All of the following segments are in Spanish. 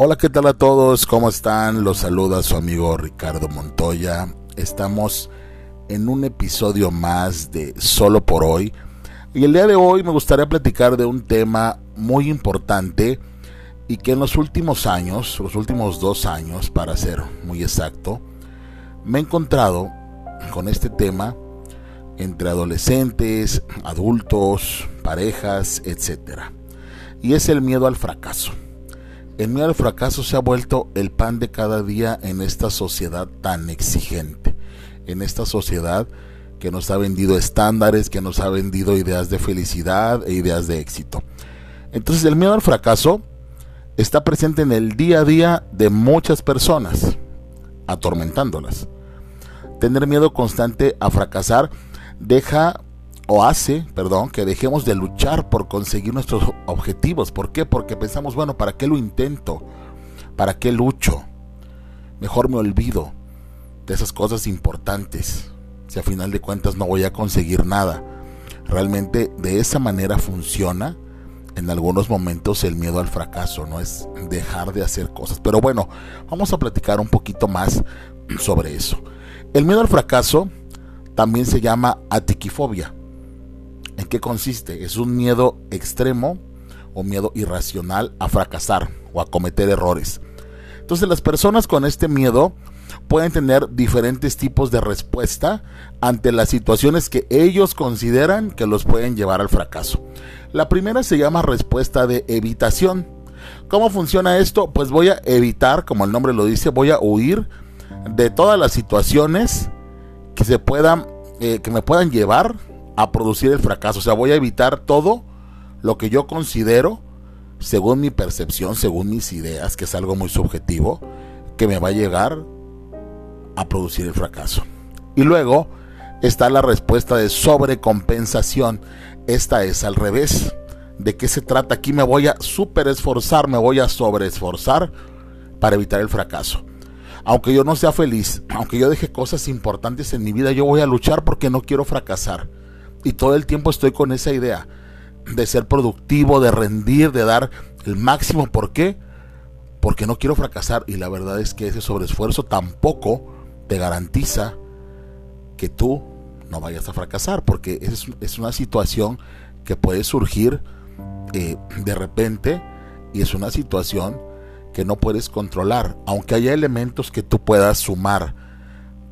Hola, ¿qué tal a todos? ¿Cómo están? Los saluda su amigo Ricardo Montoya. Estamos en un episodio más de Solo por hoy. Y el día de hoy me gustaría platicar de un tema muy importante y que en los últimos años, los últimos dos años para ser muy exacto, me he encontrado con este tema entre adolescentes, adultos, parejas, etc. Y es el miedo al fracaso. El miedo al fracaso se ha vuelto el pan de cada día en esta sociedad tan exigente, en esta sociedad que nos ha vendido estándares, que nos ha vendido ideas de felicidad e ideas de éxito. Entonces el miedo al fracaso está presente en el día a día de muchas personas, atormentándolas. Tener miedo constante a fracasar deja o hace, perdón, que dejemos de luchar por conseguir nuestros objetivos. ¿Por qué? Porque pensamos, bueno, ¿para qué lo intento? ¿Para qué lucho? Mejor me olvido de esas cosas importantes. Si a final de cuentas no voy a conseguir nada. Realmente de esa manera funciona en algunos momentos el miedo al fracaso, no es dejar de hacer cosas. Pero bueno, vamos a platicar un poquito más sobre eso. El miedo al fracaso también se llama atiquifobia ¿En qué consiste? Es un miedo extremo o miedo irracional a fracasar o a cometer errores. Entonces las personas con este miedo pueden tener diferentes tipos de respuesta ante las situaciones que ellos consideran que los pueden llevar al fracaso. La primera se llama respuesta de evitación. ¿Cómo funciona esto? Pues voy a evitar, como el nombre lo dice, voy a huir de todas las situaciones que se puedan, eh, que me puedan llevar a producir el fracaso. O sea, voy a evitar todo lo que yo considero, según mi percepción, según mis ideas, que es algo muy subjetivo, que me va a llegar a producir el fracaso. Y luego está la respuesta de sobrecompensación. Esta es al revés. ¿De qué se trata? Aquí me voy a super esforzar, me voy a sobreesforzar para evitar el fracaso. Aunque yo no sea feliz, aunque yo deje cosas importantes en mi vida, yo voy a luchar porque no quiero fracasar. Y todo el tiempo estoy con esa idea de ser productivo, de rendir, de dar el máximo. ¿Por qué? Porque no quiero fracasar. Y la verdad es que ese sobreesfuerzo tampoco te garantiza que tú no vayas a fracasar. Porque es, es una situación que puede surgir eh, de repente y es una situación que no puedes controlar. Aunque haya elementos que tú puedas sumar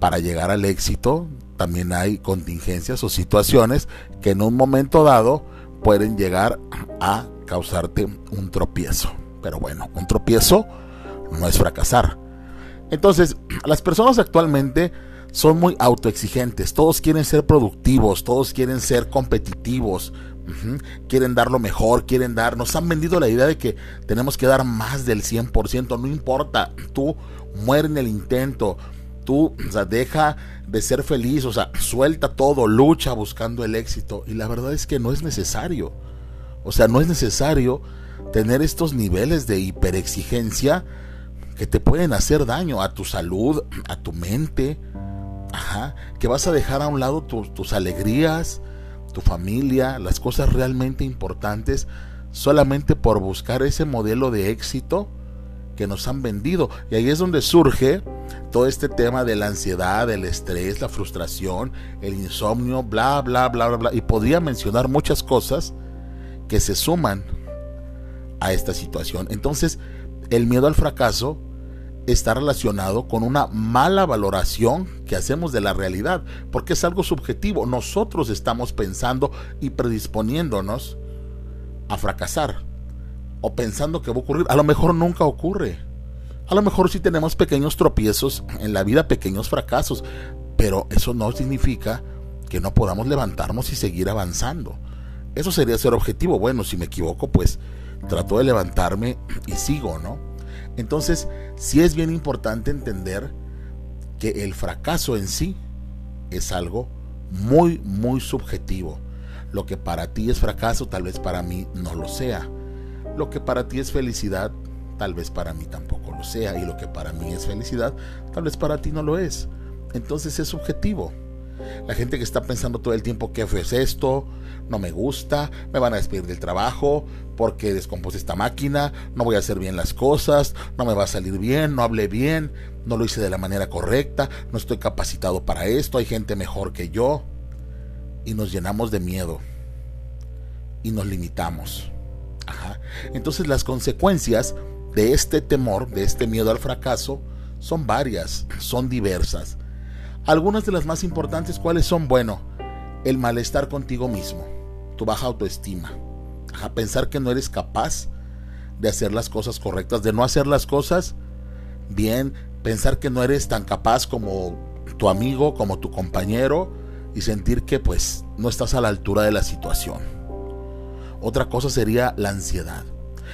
para llegar al éxito, también hay contingencias o situaciones que en un momento dado pueden llegar a causarte un tropiezo. Pero bueno, un tropiezo no es fracasar. Entonces, las personas actualmente son muy autoexigentes, todos quieren ser productivos, todos quieren ser competitivos, quieren dar lo mejor, quieren dar, nos han vendido la idea de que tenemos que dar más del 100%, no importa, tú muere en el intento, tú, o sea, deja de ser feliz, o sea, suelta todo, lucha buscando el éxito. Y la verdad es que no es necesario. O sea, no es necesario tener estos niveles de hiperexigencia que te pueden hacer daño a tu salud, a tu mente, ajá, que vas a dejar a un lado tus alegrías, tu familia, las cosas realmente importantes, solamente por buscar ese modelo de éxito que nos han vendido. Y ahí es donde surge todo este tema de la ansiedad, el estrés, la frustración, el insomnio, bla, bla, bla, bla, bla. Y podría mencionar muchas cosas que se suman a esta situación. Entonces, el miedo al fracaso está relacionado con una mala valoración que hacemos de la realidad, porque es algo subjetivo. Nosotros estamos pensando y predisponiéndonos a fracasar o pensando que va a ocurrir. A lo mejor nunca ocurre. A lo mejor sí tenemos pequeños tropiezos en la vida, pequeños fracasos, pero eso no significa que no podamos levantarnos y seguir avanzando. Eso sería ser objetivo. Bueno, si me equivoco, pues trato de levantarme y sigo, ¿no? Entonces, sí es bien importante entender que el fracaso en sí es algo muy, muy subjetivo. Lo que para ti es fracaso, tal vez para mí no lo sea. Lo que para ti es felicidad, tal vez para mí tampoco lo sea. Y lo que para mí es felicidad, tal vez para ti no lo es. Entonces es subjetivo. La gente que está pensando todo el tiempo qué es esto, no me gusta, me van a despedir del trabajo, porque descompuse esta máquina, no voy a hacer bien las cosas, no me va a salir bien, no hablé bien, no lo hice de la manera correcta, no estoy capacitado para esto, hay gente mejor que yo. Y nos llenamos de miedo y nos limitamos. Entonces las consecuencias de este temor, de este miedo al fracaso, son varias, son diversas. Algunas de las más importantes, ¿cuáles son? Bueno, el malestar contigo mismo, tu baja autoestima, pensar que no eres capaz de hacer las cosas correctas, de no hacer las cosas bien, pensar que no eres tan capaz como tu amigo, como tu compañero y sentir que pues no estás a la altura de la situación. Otra cosa sería la ansiedad.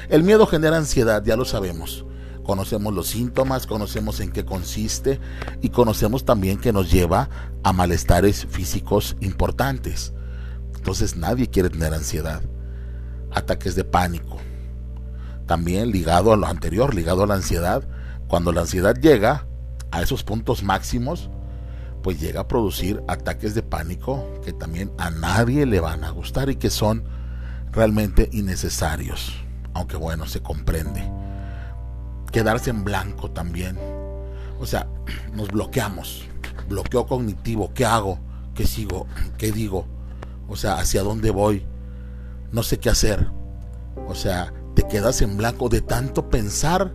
El miedo genera ansiedad, ya lo sabemos. Conocemos los síntomas, conocemos en qué consiste y conocemos también que nos lleva a malestares físicos importantes. Entonces nadie quiere tener ansiedad. Ataques de pánico. También ligado a lo anterior, ligado a la ansiedad. Cuando la ansiedad llega a esos puntos máximos, pues llega a producir ataques de pánico que también a nadie le van a gustar y que son realmente innecesarios. Aunque bueno, se comprende quedarse en blanco también. O sea, nos bloqueamos. Bloqueo cognitivo. ¿Qué hago? ¿Qué sigo? ¿Qué digo? O sea, ¿hacia dónde voy? No sé qué hacer. O sea, te quedas en blanco de tanto pensar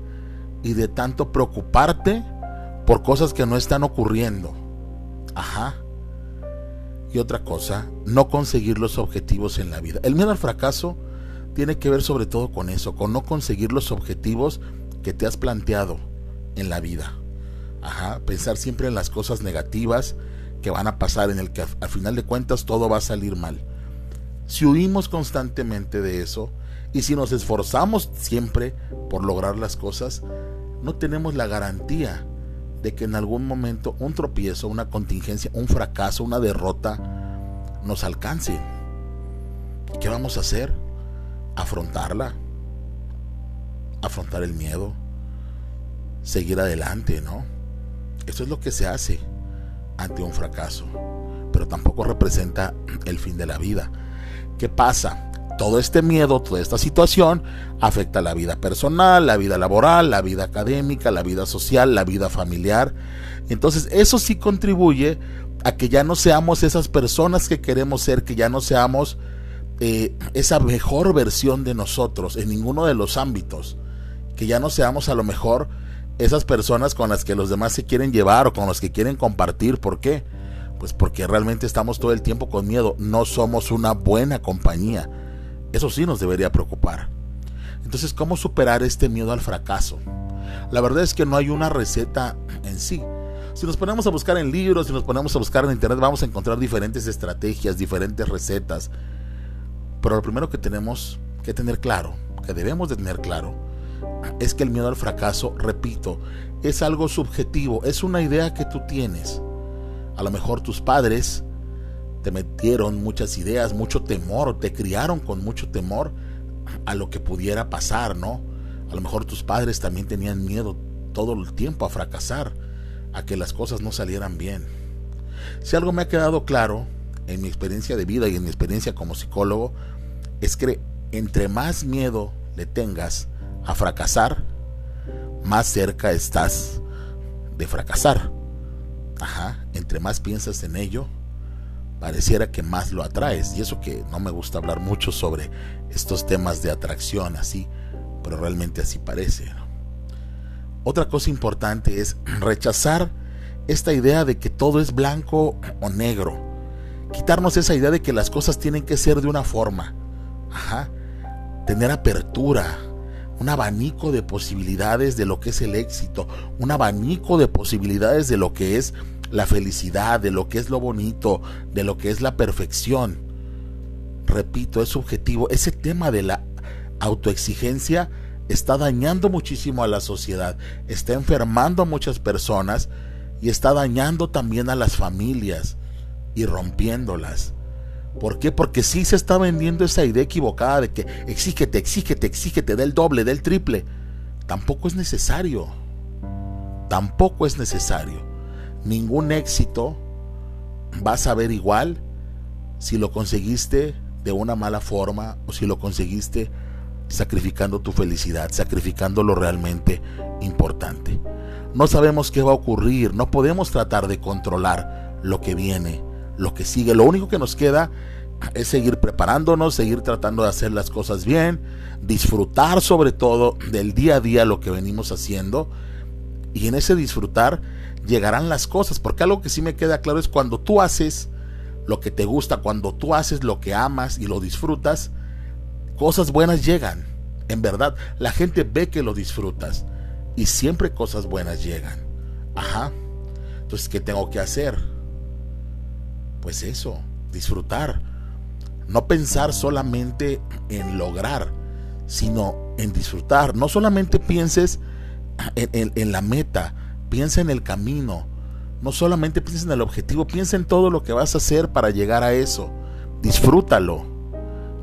y de tanto preocuparte por cosas que no están ocurriendo. Ajá. Y otra cosa, no conseguir los objetivos en la vida. El miedo al fracaso tiene que ver sobre todo con eso, con no conseguir los objetivos que te has planteado en la vida. Ajá, pensar siempre en las cosas negativas que van a pasar, en el que al final de cuentas todo va a salir mal. Si huimos constantemente de eso y si nos esforzamos siempre por lograr las cosas, no tenemos la garantía de que en algún momento un tropiezo, una contingencia, un fracaso, una derrota nos alcance. ¿Qué vamos a hacer? Afrontarla afrontar el miedo, seguir adelante, ¿no? Eso es lo que se hace ante un fracaso, pero tampoco representa el fin de la vida. ¿Qué pasa? Todo este miedo, toda esta situación afecta la vida personal, la vida laboral, la vida académica, la vida social, la vida familiar. Entonces eso sí contribuye a que ya no seamos esas personas que queremos ser, que ya no seamos eh, esa mejor versión de nosotros en ninguno de los ámbitos que ya no seamos a lo mejor esas personas con las que los demás se quieren llevar o con los que quieren compartir. ¿Por qué? Pues porque realmente estamos todo el tiempo con miedo. No somos una buena compañía. Eso sí nos debería preocupar. Entonces, ¿cómo superar este miedo al fracaso? La verdad es que no hay una receta en sí. Si nos ponemos a buscar en libros, si nos ponemos a buscar en internet, vamos a encontrar diferentes estrategias, diferentes recetas. Pero lo primero que tenemos que tener claro, que debemos de tener claro, es que el miedo al fracaso, repito, es algo subjetivo, es una idea que tú tienes. A lo mejor tus padres te metieron muchas ideas, mucho temor, te criaron con mucho temor a lo que pudiera pasar, ¿no? A lo mejor tus padres también tenían miedo todo el tiempo a fracasar, a que las cosas no salieran bien. Si algo me ha quedado claro en mi experiencia de vida y en mi experiencia como psicólogo, es que entre más miedo le tengas a fracasar, más cerca estás de fracasar. Ajá, entre más piensas en ello, pareciera que más lo atraes. Y eso que no me gusta hablar mucho sobre estos temas de atracción así, pero realmente así parece. Otra cosa importante es rechazar esta idea de que todo es blanco o negro. Quitarnos esa idea de que las cosas tienen que ser de una forma. Ajá. Tener apertura un abanico de posibilidades de lo que es el éxito, un abanico de posibilidades de lo que es la felicidad, de lo que es lo bonito, de lo que es la perfección. Repito, es subjetivo. Ese tema de la autoexigencia está dañando muchísimo a la sociedad, está enfermando a muchas personas y está dañando también a las familias y rompiéndolas. ¿Por qué? Porque sí se está vendiendo esa idea equivocada de que exígete, exígete, exígete, del doble, del triple. Tampoco es necesario. Tampoco es necesario. Ningún éxito vas a ver igual si lo conseguiste de una mala forma o si lo conseguiste sacrificando tu felicidad, sacrificando lo realmente importante. No sabemos qué va a ocurrir, no podemos tratar de controlar lo que viene, lo que sigue. Lo único que nos queda es seguir preparándonos, seguir tratando de hacer las cosas bien, disfrutar sobre todo del día a día lo que venimos haciendo y en ese disfrutar llegarán las cosas, porque algo que sí me queda claro es cuando tú haces lo que te gusta, cuando tú haces lo que amas y lo disfrutas, cosas buenas llegan. En verdad, la gente ve que lo disfrutas y siempre cosas buenas llegan. Ajá. Entonces, ¿qué tengo que hacer? Pues eso, disfrutar. No pensar solamente en lograr, sino en disfrutar. No solamente pienses en, la meta, piensa en el camino. No solamente pienses en el objetivo, piensa en todo lo que vas a hacer para llegar a eso. Disfrútalo.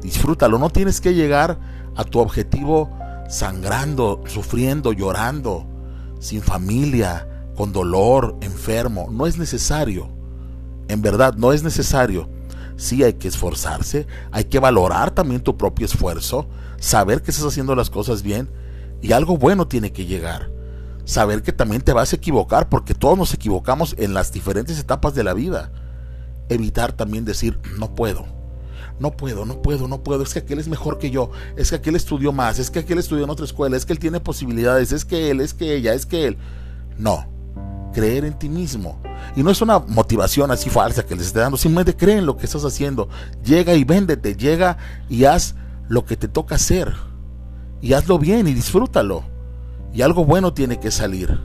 Disfrútalo. No tienes que llegar a tu objetivo sangrando, sufriendo, llorando, sin familia, con dolor, enfermo. No es necesario. En verdad, no es necesario. Sí hay que esforzarse, hay que valorar también tu propio esfuerzo, saber que estás haciendo las cosas bien y algo bueno tiene que llegar saber que también te vas a equivocar, porque todos nos equivocamos en las diferentes etapas de la vida. Evitar también decir, no puedo, no puedo, no puedo, no puedo, es que aquel es mejor que yo, es que aquel estudió más, es que aquel estudió en otra escuela, es que él tiene posibilidades, es que él, es que ella, es que él. No, creer en ti mismo. Y no es una motivación así falsa que les esté dando, simplemente cree en lo que estás haciendo. Llega y véndete, llega y haz lo que te toca hacer. Y hazlo bien y disfrútalo. Y algo bueno tiene que salir.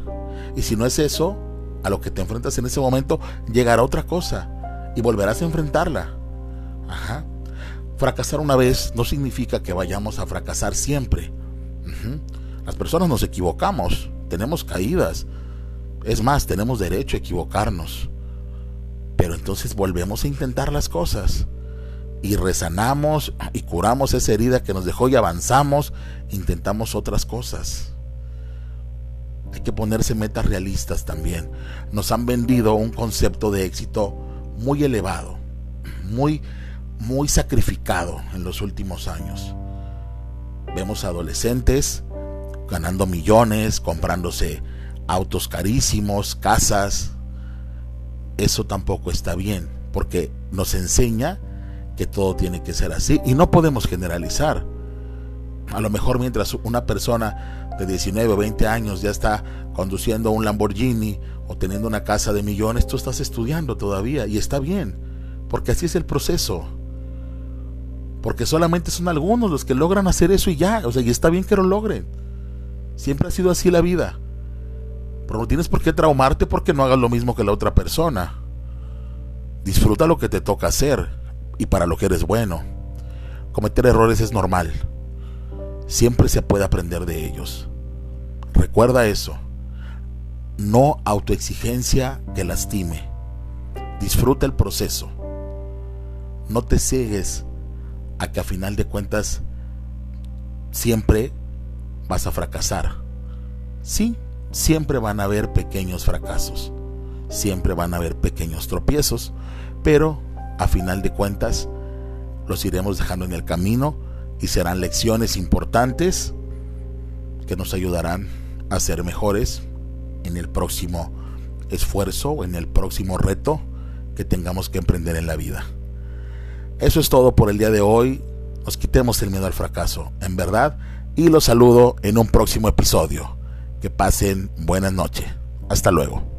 Y si no es eso, a lo que te enfrentas en ese momento, llegará otra cosa y volverás a enfrentarla. Ajá. Fracasar una vez no significa que vayamos a fracasar siempre. Las personas nos equivocamos, tenemos caídas. Es más, tenemos derecho a equivocarnos. Pero entonces volvemos a intentar las cosas. Y rezanamos y curamos esa herida que nos dejó y avanzamos, intentamos otras cosas. Hay que ponerse metas realistas también. Nos han vendido un concepto de éxito muy elevado, muy, muy sacrificado en los últimos años. Vemos adolescentes ganando millones, comprándose autos carísimos, casas. Eso tampoco está bien, porque nos enseña que todo tiene que ser así y no podemos generalizar. A lo mejor mientras una persona de 19 o 20 años ya está conduciendo un Lamborghini o teniendo una casa de millones, tú estás estudiando todavía y está bien, porque así es el proceso. Porque solamente son algunos los que logran hacer eso y ya, o sea, y está bien que lo logren. Siempre ha sido así la vida. Pero no tienes por qué traumarte porque no hagas lo mismo que la otra persona. Disfruta lo que te toca hacer y para lo que eres bueno. Cometer errores es normal. Siempre se puede aprender de ellos. Recuerda eso. No autoexigencia que lastime. Disfruta el proceso. No te ciegues a que a final de cuentas siempre vas a fracasar. Sí, siempre van a haber pequeños fracasos. Siempre van a haber pequeños tropiezos. Pero a final de cuentas los iremos dejando en el camino y serán lecciones importantes que nos ayudarán a ser mejores en el próximo esfuerzo o en el próximo reto que tengamos que emprender en la vida. Eso es todo por el día de hoy. Nos quitemos el miedo al fracaso, en verdad, y los saludo en un próximo episodio. Que pasen buenas noches. Hasta luego.